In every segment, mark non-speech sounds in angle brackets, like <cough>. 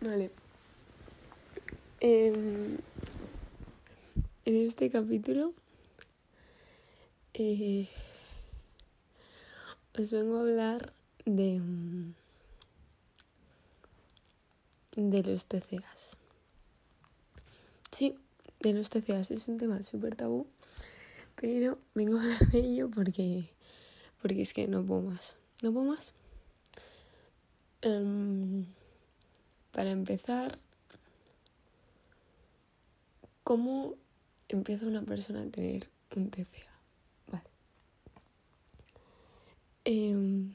Vale. Em, en este capítulo eh, os vengo a hablar de, mm, de los TCAs. Sí, de los TCAs es un tema súper tabú, pero vengo a hablar de ello porque, porque es que no puedo más. No puedo más. Em, para empezar, ¿cómo empieza una persona a tener un TCA? Vale. Em,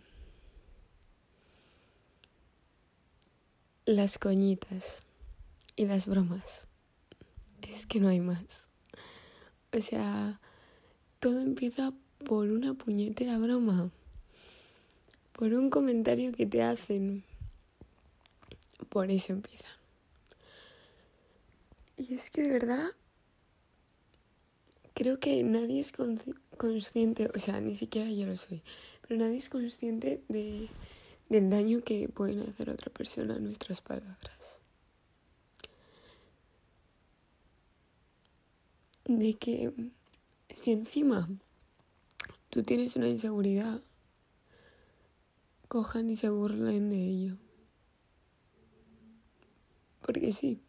las coñitas y las bromas. Es que no hay más. O sea, todo empieza por una puñetera broma. Por un comentario que te hacen. Por eso empieza. Y es que de verdad creo que nadie es consciente, o sea, ni siquiera yo lo soy, pero nadie es consciente de, del daño que pueden hacer otra persona nuestras palabras. De que si encima tú tienes una inseguridad, cojan y se burlen de ello. Porque sí.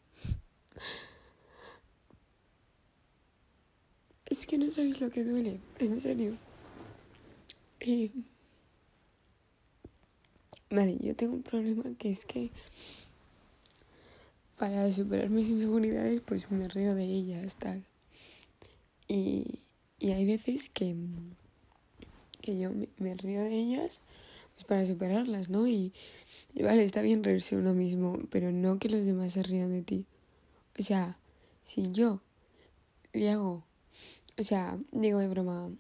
Es que no sabéis lo que duele, en serio. Vale, yo tengo un problema que es que para superar mis inseguridades pues me río de ellas, tal. Y, y hay veces que, que yo me, río de ellas pues para superarlas, ¿no? Y, vale, está bien reírse uno mismo, pero no que los demás se rían de ti. O sea, si yo le hago, o sea, digo de broma,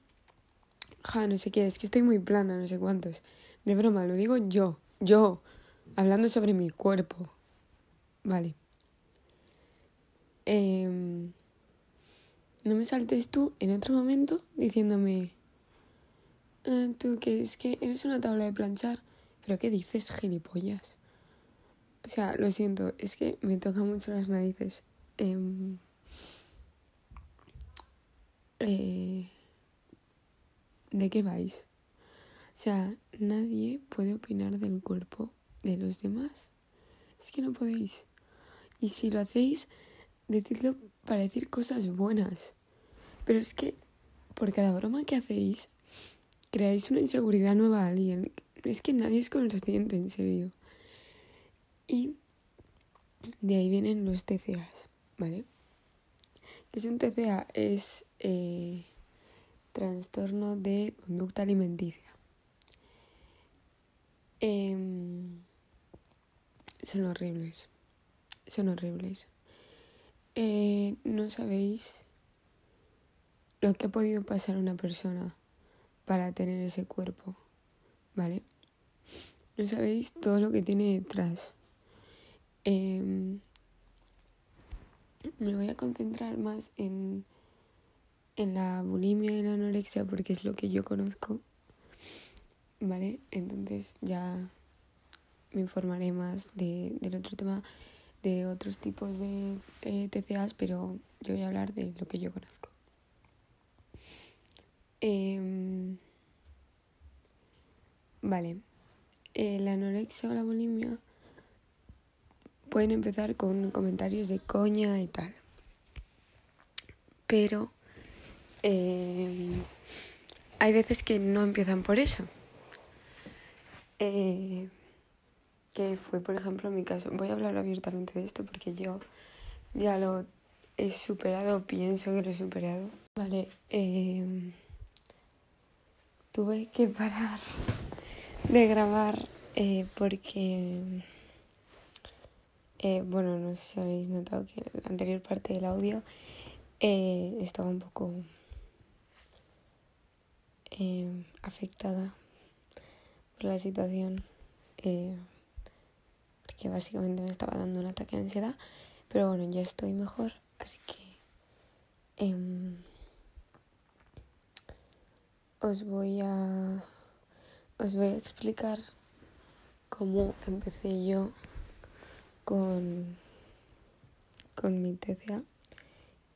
ja, no sé qué, es que estoy muy plana, no sé cuántos. De broma, lo digo yo, yo, hablando sobre mi cuerpo. Vale. Eh, no me saltes tú en otro momento diciéndome, ah, tú que es que eres una tabla de planchar. ¿Pero qué dices, gilipollas? O sea, lo siento, es que me toca mucho las narices. Em, eh, ¿De qué vais? O sea, nadie puede opinar del cuerpo de los demás. Es que no podéis. Y si lo hacéis, decidlo para decir cosas buenas. Pero es que por cada broma que hacéis, creáis una inseguridad nueva a alguien. Es que nadie es consciente, en serio. Y de ahí vienen los TCAs, ¿vale? Es un TCA, es eh, trastorno de conducta alimenticia. Em, son horribles, son horribles. Eh, no sabéis lo que ha podido pasar a una persona para tener ese cuerpo, ¿vale? No sabéis todo lo que tiene detrás. Em, me voy a concentrar más en, en la bulimia y la anorexia porque es lo que yo conozco, ¿vale? Entonces ya me informaré más de, del otro tema de otros tipos de eh, TCAs, pero yo voy a hablar de lo que yo conozco. Em, vale, eh, la anorexia o la bulimia pueden empezar con comentarios de coña y tal. Pero em, hay veces que no empiezan por eso. Eh, que fue, por ejemplo, mi caso. Voy a hablar abiertamente de esto porque yo ya lo he superado, pienso que lo he superado. Vale, eh, tuve que parar de grabar eh, porque, eh, bueno, no sé si habéis notado que la anterior parte del audio eh, estaba un poco afectada por la situación que básicamente me estaba dando un ataque de ansiedad, pero bueno, ya estoy mejor, así que em, os voy a os voy a explicar cómo empecé yo con, con mi TCA,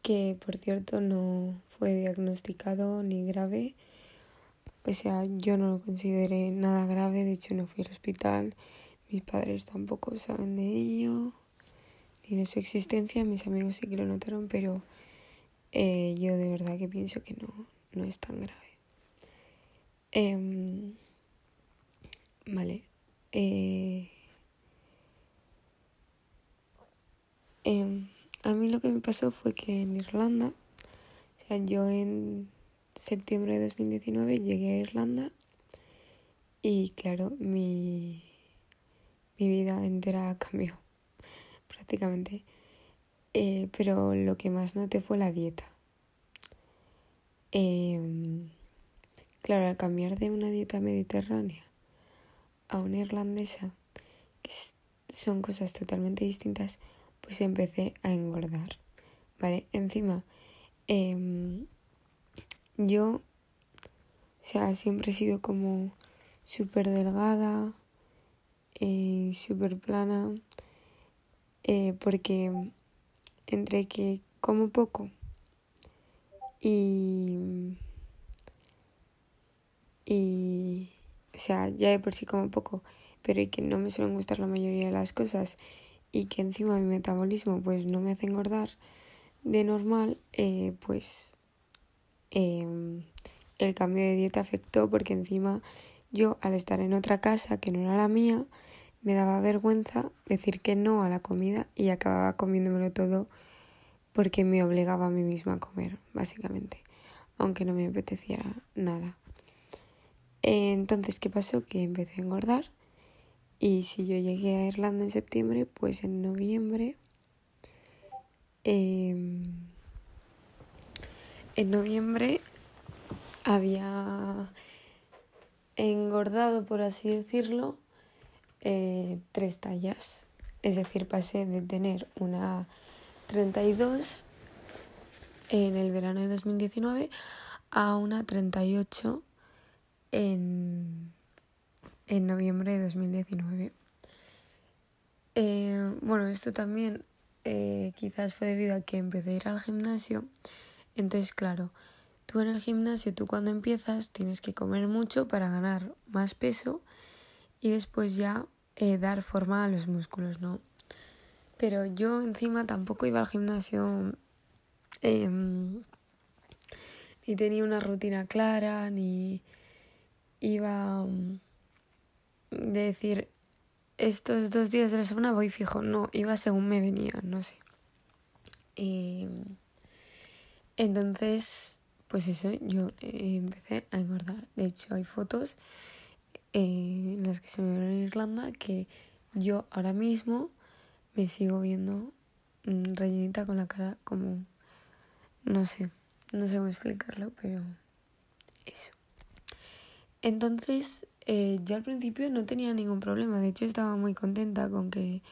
que por cierto no fue diagnosticado ni grave. O sea, yo no lo consideré nada grave, de hecho no fui al hospital, mis padres tampoco saben de ello, ni de su existencia, mis amigos sí que lo notaron, pero eh, yo de verdad que pienso que no, no es tan grave. Eh, vale. Eh, Em, a mí lo que me pasó fue que en Irlanda, o sea, yo en septiembre de 2019 llegué a Irlanda y claro, mi, mi vida entera cambió prácticamente. Eh, pero lo que más noté fue la dieta. Em, claro, al cambiar de una dieta mediterránea a una irlandesa, que son cosas totalmente distintas, pues empecé a engordar. ¿Vale? Encima, em, yo, o sea, siempre he sido como súper delgada, eh, súper plana, eh, porque entre que como poco y, y, o sea, ya de por sí como poco, pero y que no me suelen gustar la mayoría de las cosas y que encima mi metabolismo pues no me hace engordar de normal, eh, pues em, el cambio de dieta afectó porque encima yo al estar en otra casa que no era la mía, me daba vergüenza decir que no a la comida y acababa comiéndomelo todo porque me obligaba a mí misma a comer, básicamente, aunque no me apeteciera nada. Entonces, ¿qué pasó? Que empecé a engordar y si yo llegué a Irlanda en septiembre, pues en noviembre... Em, en noviembre había engordado, por así decirlo, eh, tres tallas. Es decir, pasé de tener una 32 en el verano de 2019 a una 38 en en noviembre de 2019. Eh, bueno, esto también eh, quizás fue debido a que empecé a ir al gimnasio. Entonces, claro, tú en el gimnasio, tú cuando empiezas tienes que comer mucho para ganar más peso y después ya eh, dar forma a los músculos, ¿no? Pero yo encima tampoco iba al gimnasio em, ni tenía una rutina clara, ni iba de decir, estos dos días de la semana voy fijo, no, iba según me venía, no sé. entonces, pues eso, yo eh, empecé a engordar. De hecho, hay fotos eh, en las que se me ven en Irlanda que yo ahora mismo me sigo viendo mm, rellenita con la cara como, no sé, no sé cómo explicarlo, pero eso. Entonces, eh, yo al principio no tenía ningún problema, de hecho estaba muy contenta con que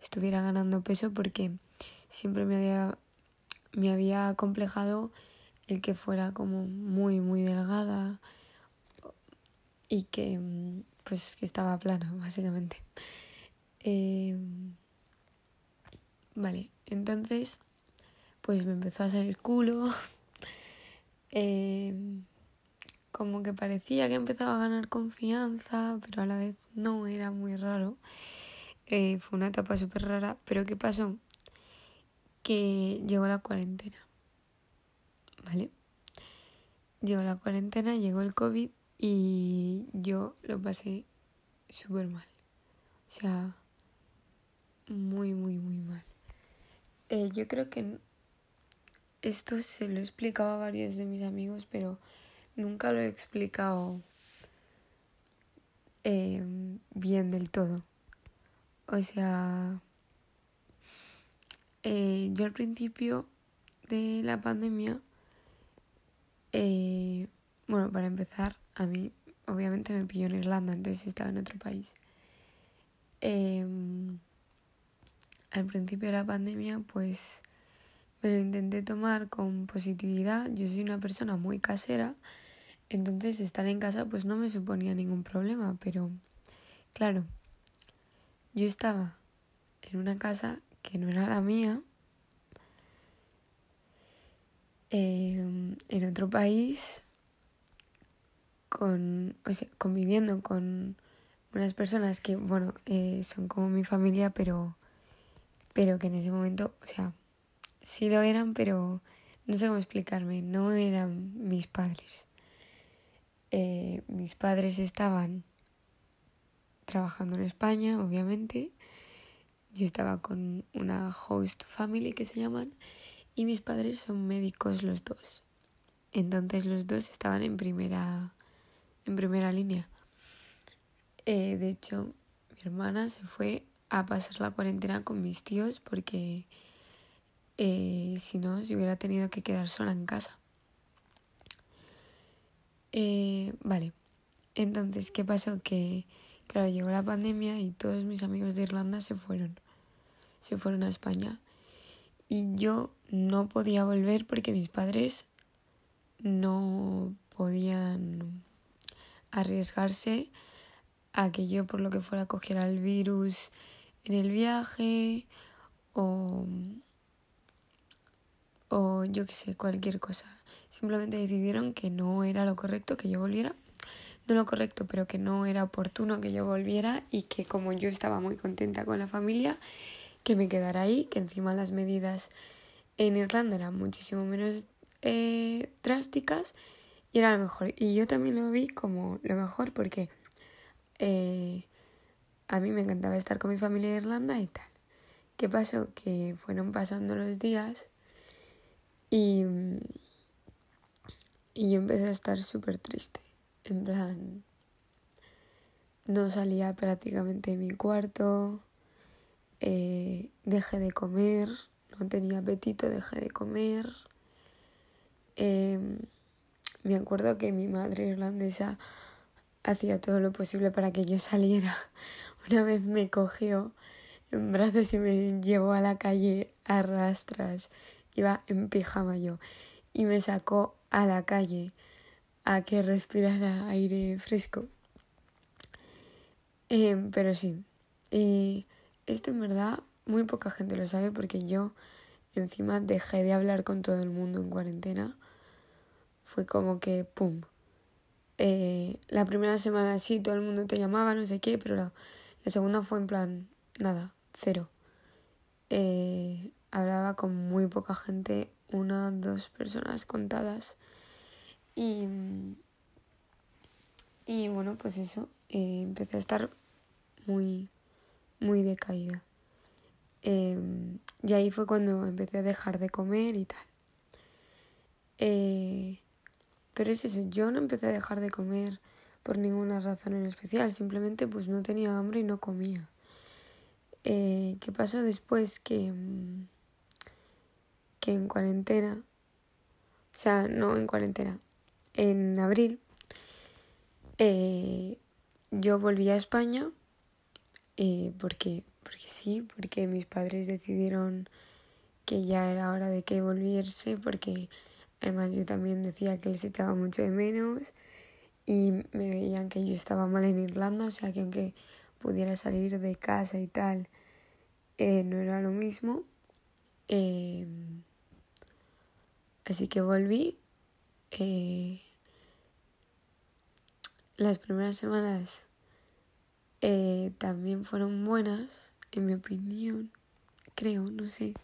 estuviera ganando peso porque siempre me había, me había complejado el que fuera como muy, muy delgada y que pues que estaba plana, <laughs> básicamente. Eh, vale, entonces pues me empezó a salir culo. <laughs> Eh, como que parecía que empezaba a ganar confianza, pero a la vez no, era muy raro. Eh, fue una etapa súper rara, pero ¿qué pasó? Que llegó la cuarentena, ¿vale? Llegó la cuarentena, llegó el COVID y yo lo pasé súper mal. O sea, muy, muy, muy mal. Eh, yo creo que esto se lo he explicado a varios de mis amigos, pero nunca lo he explicado eh, bien del todo. O sea, eh, yo al principio de la pandemia, eh, bueno, para empezar, a mí obviamente me pilló en Irlanda, entonces estaba en otro país. Em, al principio de la pandemia, pues me lo intenté tomar con positividad. Yo soy una persona muy casera entonces estar en casa pues no me suponía ningún problema, pero claro, yo estaba en una casa que no era la mía, em, en otro país, con, o sea, conviviendo con unas personas que, bueno, eh, son como mi familia, pero, pero que en ese momento, o sea, sí lo eran, pero no sé cómo explicarme, no eran mis padres. Eh, mis padres estaban trabajando en España, obviamente. Yo estaba con una host family que se llaman y mis padres son médicos los dos. Entonces los dos estaban en primera en primera línea. Eh, de hecho, mi hermana se fue a pasar la cuarentena con mis tíos porque eh, si no se hubiera tenido que quedar sola en casa. Eh, vale, entonces, ¿qué pasó? Que, claro, llegó la pandemia y todos mis amigos de Irlanda se fueron. Se fueron a España. Y yo no podía volver porque mis padres no podían arriesgarse a que yo por lo que fuera cogiera el virus en el viaje o, o yo qué sé, cualquier cosa. Simplemente decidieron que no era lo correcto que yo volviera. No lo correcto, pero que no era oportuno que yo volviera y que como yo estaba muy contenta con la familia, que me quedara ahí, que encima las medidas en Irlanda eran muchísimo menos eh, drásticas y era lo mejor. Y yo también lo vi como lo mejor porque eh, a mí me encantaba estar con mi familia de Irlanda y tal. ¿Qué pasó? Que fueron pasando los días y, y yo empecé a estar súper triste. En plan, no salía prácticamente de mi cuarto, eh, dejé de comer, no tenía apetito, dejé de comer. Eh, me acuerdo que mi madre irlandesa hacía todo lo posible para que yo saliera. <laughs> Una vez me cogió en brazos y me llevó a la calle a rastras. Iba en pijama yo. Y me sacó a la calle a que respirara aire fresco. Eh, pero sí, y esto en verdad muy poca gente lo sabe porque yo encima dejé de hablar con todo el mundo en cuarentena fue como que, ¡pum! Eh, la primera semana sí, todo el mundo te llamaba, no sé qué, pero la, segunda fue en plan, nada, cero. Eh, hablaba con muy poca gente, una, dos personas contadas. Y, y bueno, pues eso, eh, empecé a estar muy, muy decaída. y ahí fue cuando empecé a dejar de comer y tal. Eh, pero es eso, yo no empecé a dejar de comer por ninguna razón en especial, simplemente pues no tenía hambre y no comía. Eh, ¿Qué pasó después? Que, mm, en cuarentena, o sea, no en cuarentena, en abril, eh, yo volví a España eh, porque, porque sí, porque mis padres decidieron que ya era hora de que volviese porque Además yo también decía que les echaba mucho de menos y me veían que yo estaba mal en Irlanda, o sea que aunque pudiera salir de casa y tal, eh, no era lo mismo. Así que volví. Eh, las primeras semanas eh, también fueron buenas, en mi opinión, creo, no sé.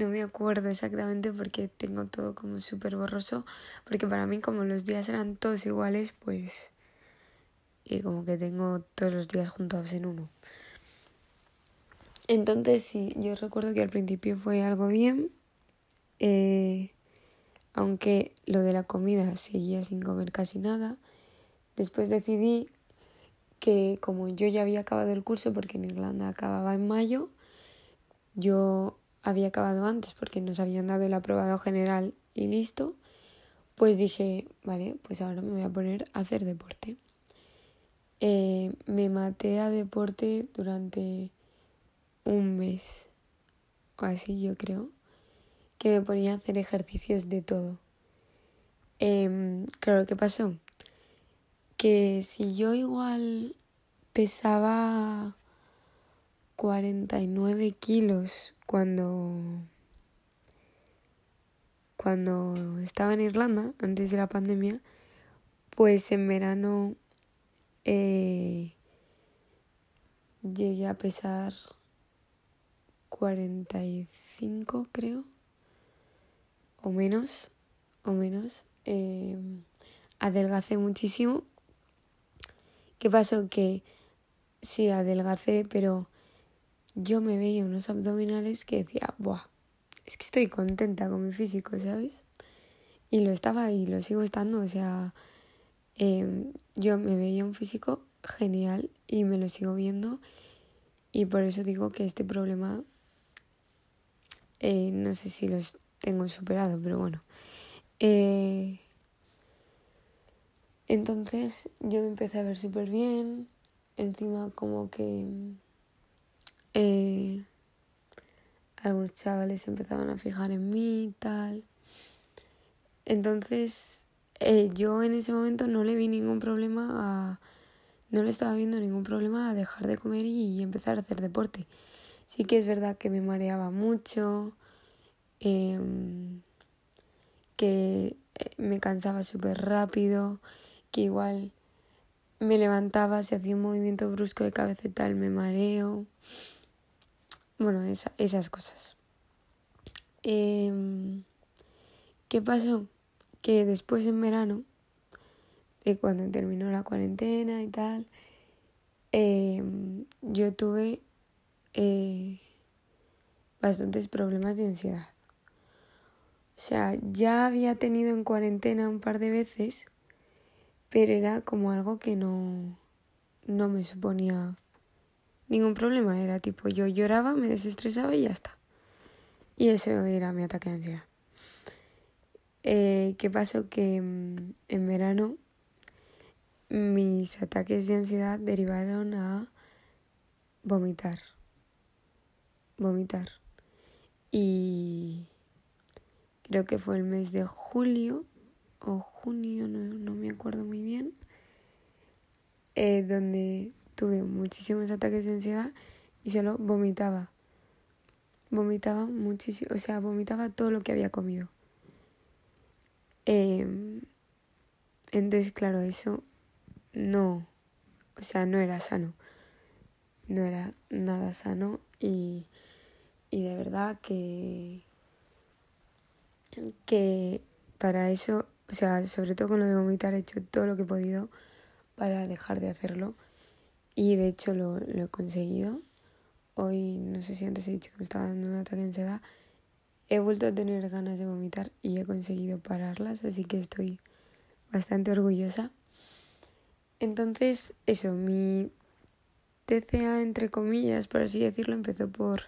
No me acuerdo exactamente porque tengo todo como súper borroso. Porque para mí como los días eran todos iguales, pues... Y como que tengo todos los días juntados en uno. Entonces sí, yo recuerdo que al principio fue algo bien. Eh, aunque lo de la comida seguía sin comer casi nada. Después decidí que como yo ya había acabado el curso, porque en Irlanda acababa en mayo, yo había acabado antes porque nos habían dado el aprobado general y listo, pues dije, vale, pues ahora me voy a poner a hacer deporte. Eh, me maté a deporte durante un mes o así yo creo, que me ponía a hacer ejercicios de todo. Eh, claro, ¿qué pasó? Que si yo igual pesaba 49 kilos cuando cuando estaba en Irlanda antes de la pandemia pues en verano eh, llegué a pesar 45 creo o menos o menos eh, adelgacé muchísimo ¿qué pasó? que sí adelgacé pero yo me veía unos abdominales que decía buah es que estoy contenta con mi físico ¿sabes? y lo estaba y lo sigo estando o sea em, yo me veía un físico genial y me lo sigo viendo y por eso digo que este problema eh, no sé si los tengo superado, pero bueno. Eh, entonces yo me empecé a ver súper bien. Encima como que eh, algunos chavales empezaban a fijar en mí y tal. Entonces yo en ese momento no le vi ningún problema a... No le estaba viendo ningún problema a dejar de comer y empezar a hacer deporte. Sí que es verdad que me mareaba mucho, em, que eh, me cansaba súper rápido, que igual me levantaba, si hacía un movimiento brusco de cabeza y tal, me mareo. Bueno, esas cosas. Em, ¿Qué pasó? Que después en verano, de cuando terminó la cuarentena y tal, em, yo tuve eh, bastantes problemas de ansiedad. O sea, ya había tenido en cuarentena un par de veces, pero era como algo que no, no me suponía ningún problema. Era tipo, yo lloraba, me desestresaba y ya está. Y ese era mi ataque de ansiedad. Eh, ¿Qué pasó? Que mm, en verano mis ataques de ansiedad derivaron a vomitar vomitar. Y creo que fue el mes de julio o junio, no, me acuerdo muy bien, eh, donde tuve muchísimos ataques de ansiedad y solo vomitaba. Vomitaba muchísimo, o sea, vomitaba todo lo que había comido. Em, entonces, claro, eso no, o sea, no era sano. No era nada sano y y de verdad que, que para eso, o sea, sobre todo con lo de vomitar, he hecho todo lo que he podido para dejar de hacerlo. Y de hecho lo, he conseguido. Hoy, no sé si antes he dicho que me estaba dando un ataque de ansiedad. He vuelto a tener ganas de vomitar y he conseguido pararlas, así que estoy bastante orgullosa. Entonces, eso, mi TCA, entre comillas, por así decirlo, empezó por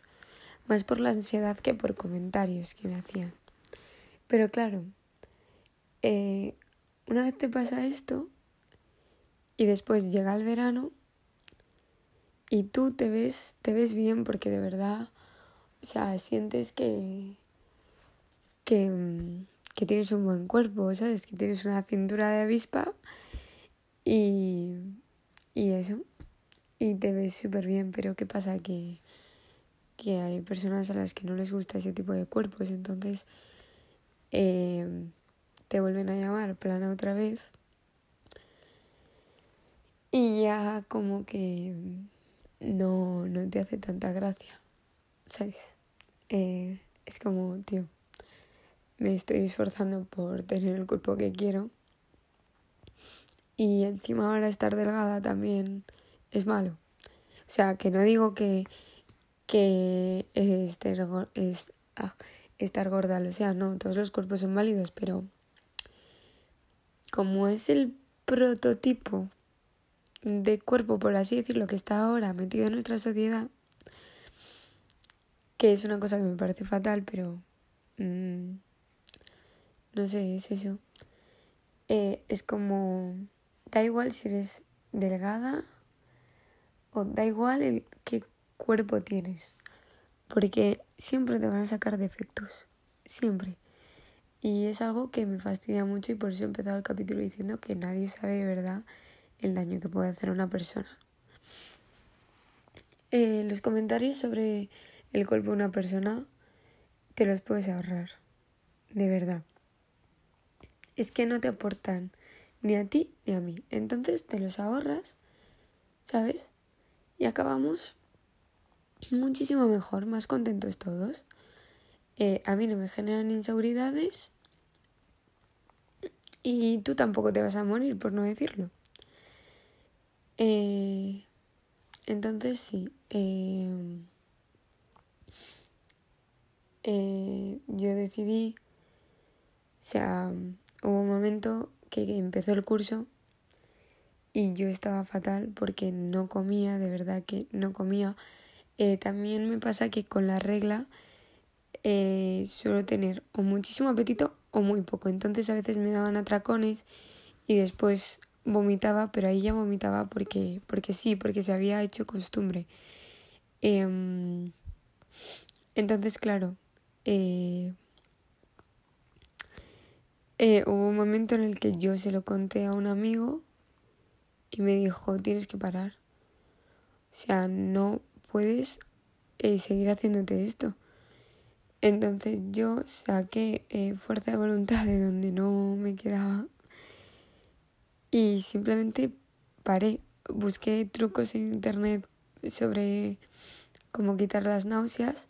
más por la ansiedad que por comentarios que me hacían. Pero claro, eh, una vez te pasa esto y después llega el verano y tú te ves, te ves bien porque de verdad, o sea, sientes que, que, mm, que tienes un buen cuerpo, ¿sabes? Que tienes una cintura de avispa y, y eso. Y te ves súper bien, pero ¿qué pasa? Que que hay personas a las que no les gusta ese tipo de cuerpos, entonces eh, te vuelven a llamar plana otra vez y ya como que no, no te hace tanta gracia, ¿sabes? Eh, es como, tío, me estoy esforzando por tener el cuerpo que quiero y encima ahora estar delgada también es malo. O sea, que no digo que que estar, es, ah, estar gorda, o sea, no, todos los cuerpos son válidos, pero como es el prototipo de cuerpo, por así decirlo, que está ahora metido en nuestra sociedad, que es una cosa que me parece fatal, pero mm, no sé, es eso. Eh, es como, da igual si eres delgada o da igual el que cuerpo tienes. Porque siempre te van a sacar defectos. Siempre. Y es algo que me fastidia mucho y por eso he empezado el capítulo diciendo que nadie sabe de verdad el daño que puede hacer una persona. eh, los comentarios sobre el cuerpo de una persona te los puedes ahorrar, de verdad. Es que no te aportan ni a ti ni a mí. Entonces te los ahorras, ¿sabes? Y acabamos muchísimo mejor, más contentos todos. Eh, a mí no me generan inseguridades y tú tampoco te vas a morir, por no decirlo. Eh, entonces sí, eh, eh, yo decidí, o sea, hubo un momento que empezó el curso y yo estaba fatal porque no comía, de verdad que no comía. Eh, también me pasa que con la regla eh, suelo tener o muchísimo apetito o muy poco. Entonces a veces me daban atracones y después vomitaba, pero ahí ya vomitaba porque, porque sí, porque se había hecho costumbre. Em, entonces, claro, eh, hubo un momento en el que yo se lo conté a un amigo y me dijo, tienes que parar. O sea, no puedes eh, seguir haciéndote esto. Entonces yo saqué eh, fuerza de voluntad de donde no me quedaba y simplemente paré. Busqué trucos en internet sobre cómo quitar las náuseas.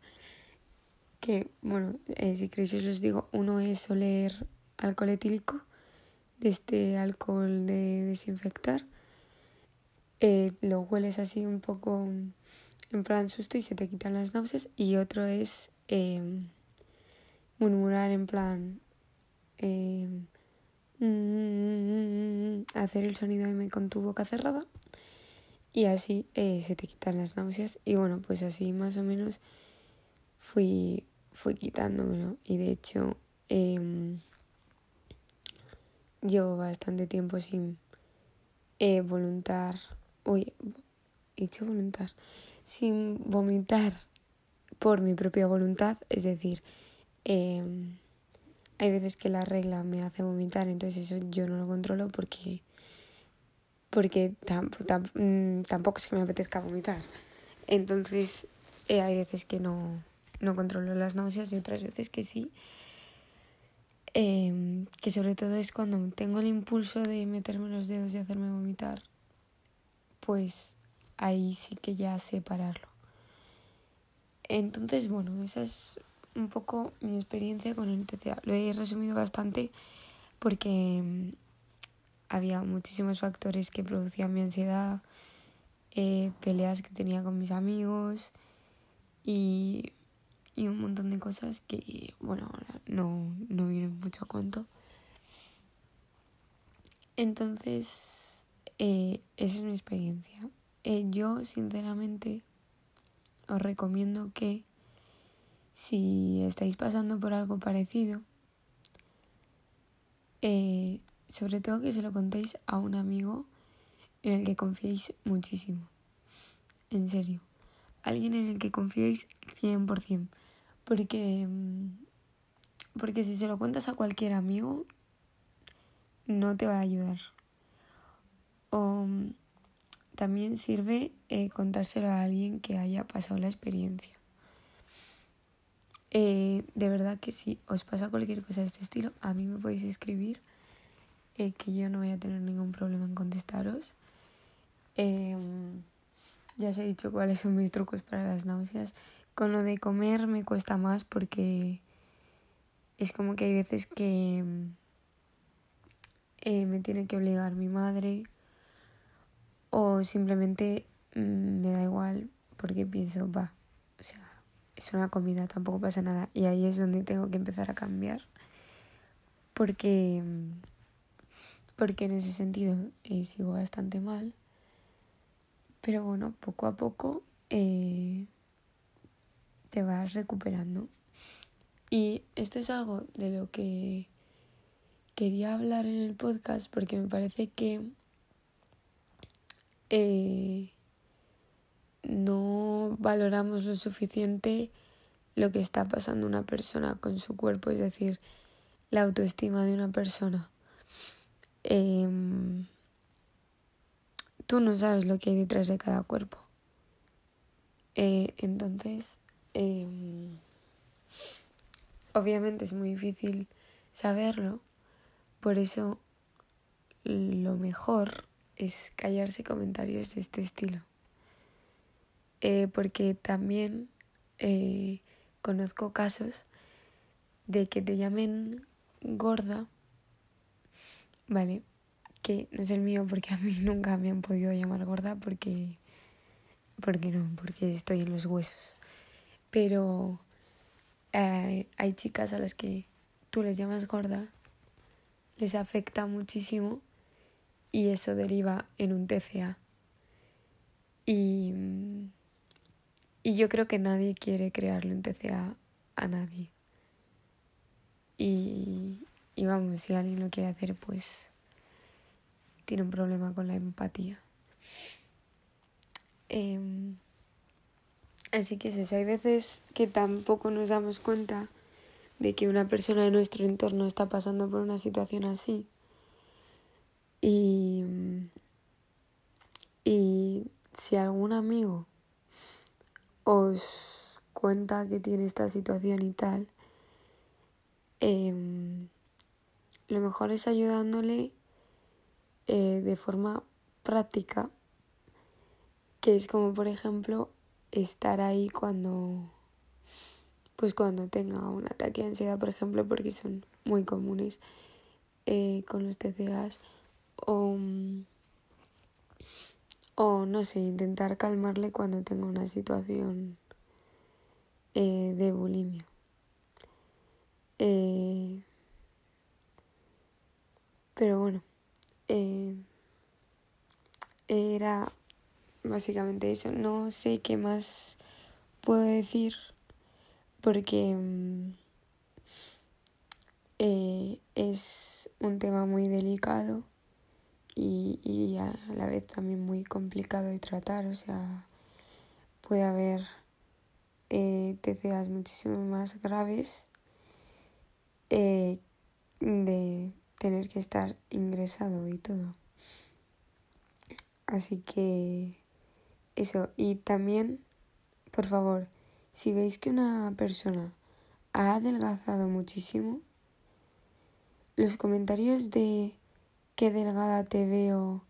Que, bueno, eh, si queréis os digo, uno es oler alcohol etílico, de este alcohol de desinfectar. Lo hueles así un poco en plan susto y se te quitan las náuseas. Y otro es em, murmurar en plan... Em, hacer el sonido M con tu boca cerrada y así eh, se te quitan las náuseas y bueno pues así más o menos fui fui quitándomelo. Y de hecho eh, llevo bastante tiempo sin eh, voluntar. Uy he dicho voluntar sin vomitar por mi propia voluntad es decir eh, hay veces que la regla me hace vomitar, entonces eso yo no lo controlo porque porque mm, tampoco es que me apetezca vomitar. Entonces eh, hay veces que no, no controlo las náuseas y otras veces que sí. Em, que sobre todo es cuando tengo el impulso de meterme los dedos y hacerme vomitar, pues ahí sí que ya sé pararlo. Entonces, bueno, esa es un poco mi experiencia con el TCA. Lo he resumido bastante porque mm, había muchísimos factores que producían mi ansiedad, eh, peleas que tenía con mis amigos y, y un montón de cosas que, bueno, no, no vienen mucho a cuento. Entonces, eh, esa es mi experiencia. Eh, yo, sinceramente, os recomiendo que si estáis pasando por algo parecido, eh, sobre todo que se lo contéis a un amigo en el que confiéis muchísimo. En serio. Alguien en el que confiéis 100%. Porque, mm, porque si se lo cuentas a cualquier amigo, no te va a ayudar. O mm, también sirve eh, contárselo a alguien que haya pasado la experiencia. Eh, de verdad que si os pasa cualquier cosa de este estilo, a mí me podéis escribir, eh, que yo no voy a tener ningún problema en contestaros. Em, ya os he dicho cuáles son mis trucos para las náuseas. Con lo de comer me cuesta más porque es como que hay veces que eh, me tiene que obligar mi madre o simplemente mm, me da igual porque pienso, va, o sea, es una comida, tampoco pasa nada. Y ahí es donde tengo que empezar a cambiar. Porque, porque en ese sentido eh, sigo bastante mal. Pero bueno, poco a poco eh, te vas recuperando. Y esto es algo de lo que quería hablar en el podcast porque me parece que eh, no valoramos lo suficiente lo que está pasando una persona con su cuerpo, es decir, la autoestima de una persona. Em, tú no sabes lo que hay detrás de cada cuerpo. Eh, entonces, em, obviamente es muy difícil saberlo, por eso lo mejor es callarse comentarios de este estilo. Eh, porque también eh, conozco casos de que te llamen gorda, ¿vale? Que no es el mío porque a mí <laughs> nunca me han podido llamar gorda porque... Porque no, porque estoy en los huesos. Pero eh, hay chicas a las que tú les llamas gorda, les afecta muchísimo y eso deriva en un TCA. Y, y yo creo que nadie quiere crearle un TCA a nadie. Y, y vamos, si alguien lo quiere hacer, pues tiene un problema con la empatía. Em, así que es eso, hay veces que tampoco nos damos cuenta de que una persona de nuestro entorno está pasando por una situación así. Y, y si algún amigo os cuenta que tiene esta situación y tal, em, lo mejor es ayudándole eh, de forma práctica, que es como por ejemplo estar ahí cuando pues cuando tenga un ataque de ansiedad, por ejemplo, porque son muy comunes eh, con los TCAs, o, o no sé, intentar calmarle cuando tenga una situación eh, de bulimia. Eh, pero bueno, era básicamente eso. No sé qué más puedo decir porque eh, es un tema muy delicado y, y, a la vez también muy complicado de tratar, o sea, puede haber eh, TCAs muchísimo más graves eh, de tener que estar ingresado y todo. Así que eso, y también, por favor, si veis que una persona ha adelgazado muchísimo, los comentarios de qué delgada te veo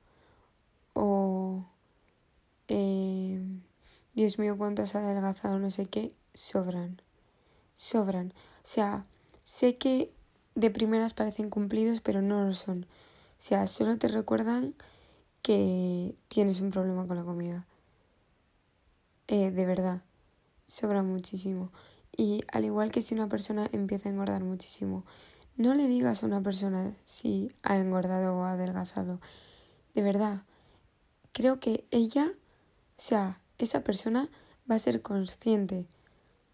o eh, Dios mío cuánto has adelgazado no sé qué, sobran, sobran. O sea, sé que de primeras parecen cumplidos, pero no lo son. O sea, solo te recuerdan que tienes un problema con la comida. Eh, de verdad sobra muchísimo. Y al igual que si una persona empieza a engordar muchísimo, no le digas a una persona si ha engordado o ha adelgazado. De verdad, creo que ella, o sea, esa persona va a ser consciente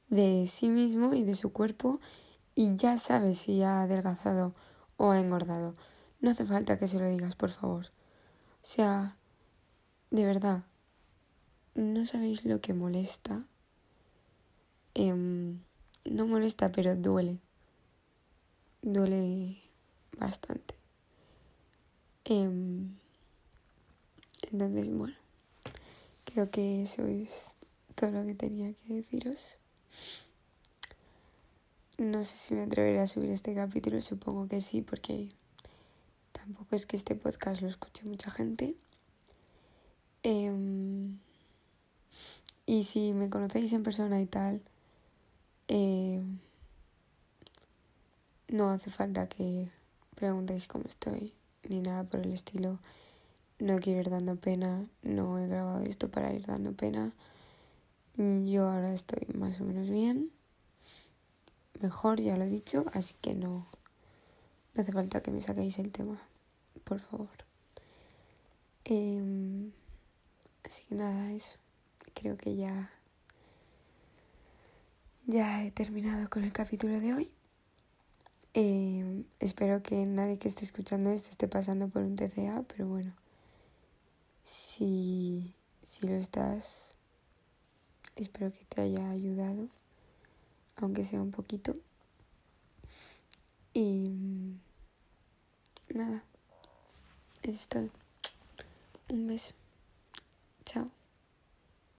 de sí mismo y de su cuerpo y ya sabe si ha adelgazado o ha engordado. No hace falta que se lo digas, por favor. O sea, de verdad, no sabéis lo que molesta Em, no molesta, pero duele. Duele bastante. Em, entonces, bueno, creo que eso es todo lo que tenía que deciros. No sé si me atreveré a subir este capítulo, supongo que sí, porque tampoco es que este podcast lo escuche mucha gente. Em, y si me conocéis en persona y tal, eh, no hace falta que preguntéis cómo estoy, ni nada por el estilo. No quiero ir dando pena, no he grabado esto para ir dando pena. Yo ahora estoy más o menos bien, mejor, ya lo he dicho, así que no, no hace falta que me saquéis el tema, por favor. Em, así que nada, eso. Creo que ya ya he terminado con el capítulo de hoy. Eh, espero que nadie que esté escuchando esto esté pasando por un TCA, pero bueno, si, si lo estás, espero que te haya ayudado, aunque sea un poquito. Y nada, eso es todo. Un beso. Chao.